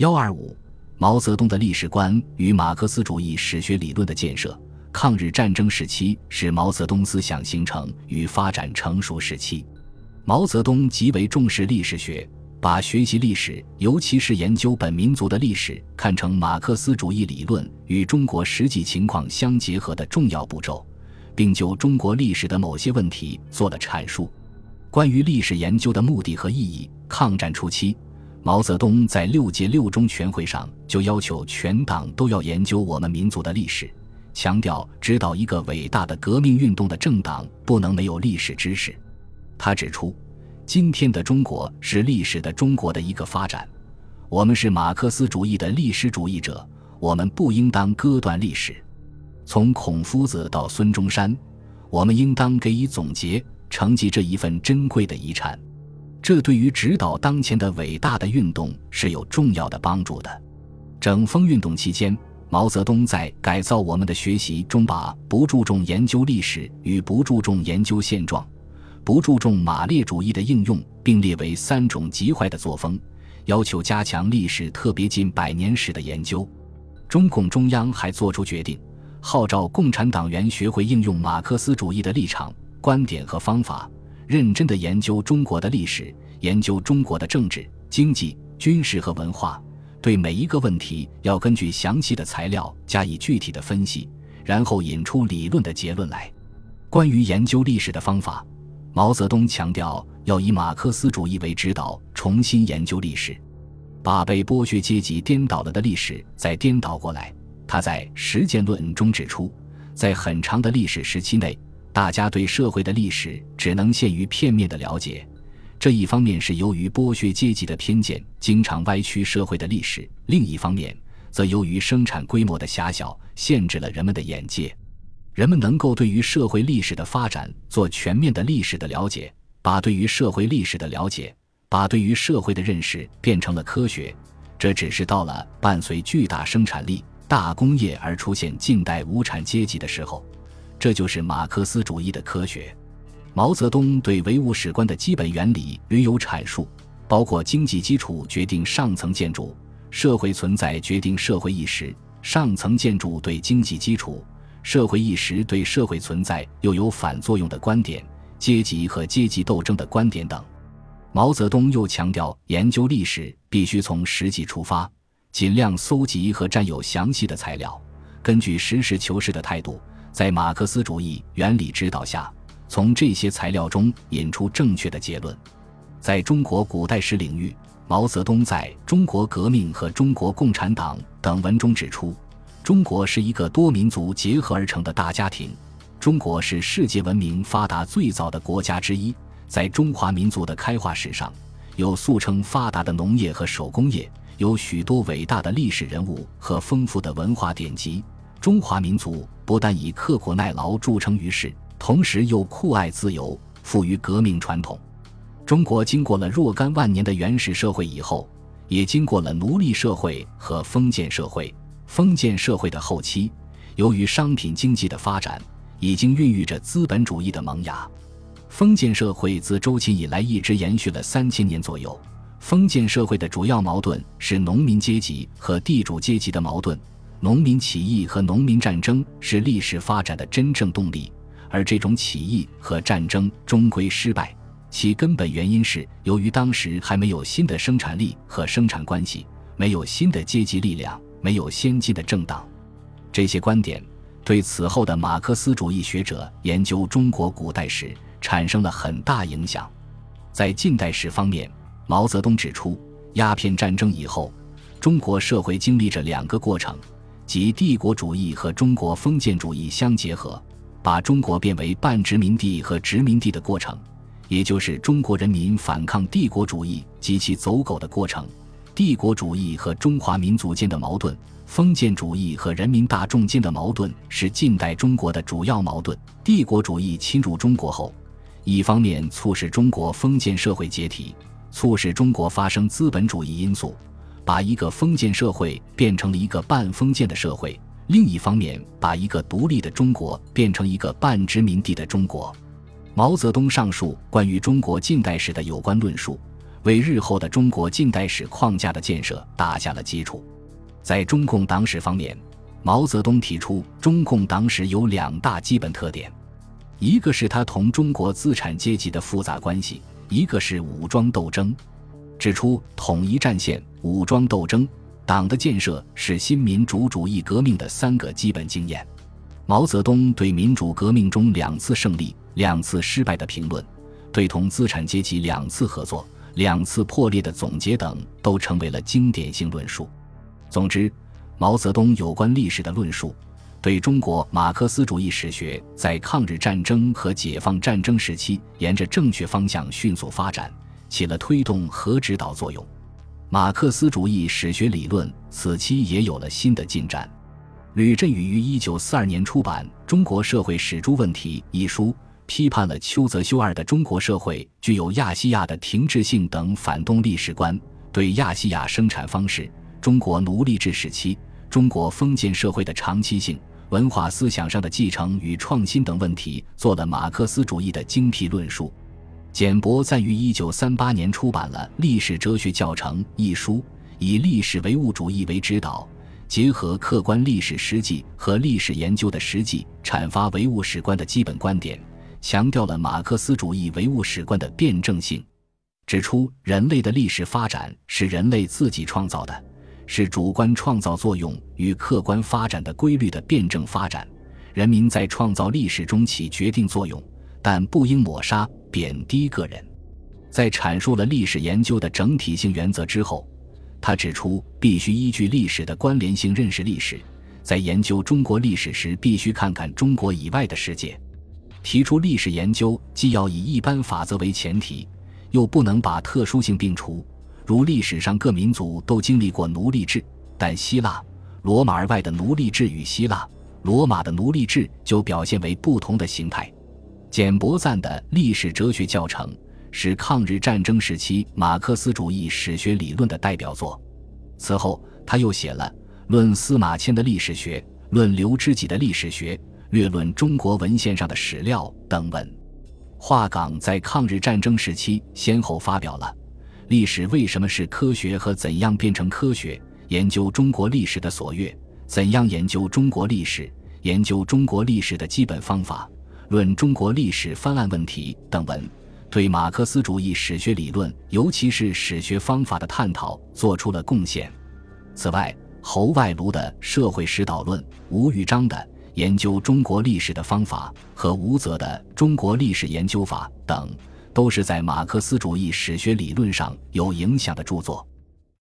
幺二五，毛泽东的历史观与马克思主义史学理论的建设。抗日战争时期是毛泽东思想形成与发展成熟时期。毛泽东极为重视历史学，把学习历史，尤其是研究本民族的历史，看成马克思主义理论与中国实际情况相结合的重要步骤，并就中国历史的某些问题做了阐述。关于历史研究的目的和意义，抗战初期。毛泽东在六届六中全会上就要求全党都要研究我们民族的历史，强调指导一个伟大的革命运动的政党不能没有历史知识。他指出，今天的中国是历史的中国的一个发展，我们是马克思主义的历史主义者，我们不应当割断历史。从孔夫子到孙中山，我们应当给予总结，承继这一份珍贵的遗产。这对于指导当前的伟大的运动是有重要的帮助的。整风运动期间，毛泽东在改造我们的学习中，把不注重研究历史与不注重研究现状、不注重马列主义的应用并列为三种极坏的作风，要求加强历史特别近百年史的研究。中共中央还作出决定，号召共产党员学会应用马克思主义的立场、观点和方法。认真地研究中国的历史，研究中国的政治、经济、军事和文化，对每一个问题要根据详细的材料加以具体的分析，然后引出理论的结论来。关于研究历史的方法，毛泽东强调要以马克思主义为指导，重新研究历史，把被剥削阶级颠倒了的历史再颠倒过来。他在《实践论》中指出，在很长的历史时期内。大家对社会的历史只能限于片面的了解，这一方面是由于剥削阶级的偏见，经常歪曲社会的历史；另一方面，则由于生产规模的狭小，限制了人们的眼界。人们能够对于社会历史的发展做全面的历史的了解，把对于社会历史的了解，把对于社会的认识变成了科学。这只是到了伴随巨大生产力、大工业而出现近代无产阶级的时候。这就是马克思主义的科学。毛泽东对唯物史观的基本原理屡有阐述，包括经济基础决定上层建筑，社会存在决定社会意识，上层建筑对经济基础，社会意识对社会存在又有反作用的观点，阶级和阶级斗争的观点等。毛泽东又强调，研究历史必须从实际出发，尽量搜集和占有详细的材料，根据实事求是的态度。在马克思主义原理指导下，从这些材料中引出正确的结论。在中国古代史领域，毛泽东在《中国革命和中国共产党》等文中指出，中国是一个多民族结合而成的大家庭。中国是世界文明发达最早的国家之一，在中华民族的开化史上，有素称发达的农业和手工业，有许多伟大的历史人物和丰富的文化典籍。中华民族不但以刻苦耐劳著称于世，同时又酷爱自由，富于革命传统。中国经过了若干万年的原始社会以后，也经过了奴隶社会和封建社会。封建社会的后期，由于商品经济的发展，已经孕育着资本主义的萌芽。封建社会自周秦以来一直延续了三千年左右。封建社会的主要矛盾是农民阶级和地主阶级的矛盾。农民起义和农民战争是历史发展的真正动力，而这种起义和战争终归失败，其根本原因是由于当时还没有新的生产力和生产关系，没有新的阶级力量，没有先进的政党。这些观点对此后的马克思主义学者研究中国古代史产生了很大影响。在近代史方面，毛泽东指出，鸦片战争以后，中国社会经历着两个过程。即帝国主义和中国封建主义相结合，把中国变为半殖民地和殖民地的过程，也就是中国人民反抗帝国主义及其走狗的过程。帝国主义和中华民族间的矛盾，封建主义和人民大众间的矛盾是近代中国的主要矛盾。帝国主义侵入中国后，一方面促使中国封建社会解体，促使中国发生资本主义因素。把一个封建社会变成了一个半封建的社会，另一方面，把一个独立的中国变成一个半殖民地的中国。毛泽东上述关于中国近代史的有关论述，为日后的中国近代史框架的建设打下了基础。在中共党史方面，毛泽东提出中共党史有两大基本特点，一个是他同中国资产阶级的复杂关系，一个是武装斗争。指出统一战线、武装斗争、党的建设是新民主主义革命的三个基本经验。毛泽东对民主革命中两次胜利、两次失败的评论，对同资产阶级两次合作、两次破裂的总结等，都成为了经典性论述。总之，毛泽东有关历史的论述，对中国马克思主义史学在抗日战争和解放战争时期沿着正确方向迅速发展。起了推动和指导作用。马克思主义史学理论此期也有了新的进展。吕振宇于一九四二年出版《中国社会史诸问题》一书，批判了邱泽修二的中国社会具有亚细亚的停滞性等反动历史观，对亚细亚生产方式、中国奴隶制时期、中国封建社会的长期性、文化思想上的继承与创新等问题做了马克思主义的精辟论述。简伯赞于一九三八年出版了《历史哲学教程》一书，以历史唯物主义为指导，结合客观历史实际和历史研究的实际，阐发唯物史观的基本观点，强调了马克思主义唯物史观的辩证性，指出人类的历史发展是人类自己创造的，是主观创造作用与客观发展的规律的辩证发展，人民在创造历史中起决定作用。但不应抹杀、贬低个人。在阐述了历史研究的整体性原则之后，他指出必须依据历史的关联性认识历史，在研究中国历史时必须看看中国以外的世界。提出历史研究既要以一般法则为前提，又不能把特殊性摒除。如历史上各民族都经历过奴隶制，但希腊、罗马而外的奴隶制与希腊、罗马的奴隶制就表现为不同的形态。简伯赞的历史哲学教程是抗日战争时期马克思主义史学理论的代表作。此后，他又写了《论司马迁的历史学》《论刘知几的历史学》《略论中国文献上的史料》等文。华岗在抗日战争时期先后发表了《历史为什么是科学和怎样变成科学》《研究中国历史的所阅》《怎样研究中国历史》《研究中国历史的基本方法》。论中国历史翻案问题等文，对马克思主义史学理论，尤其是史学方法的探讨，做出了贡献。此外，侯外庐的《社会史导论》、吴玉章的研究中国历史的方法和吴泽的《中国历史研究法》等，都是在马克思主义史学理论上有影响的著作。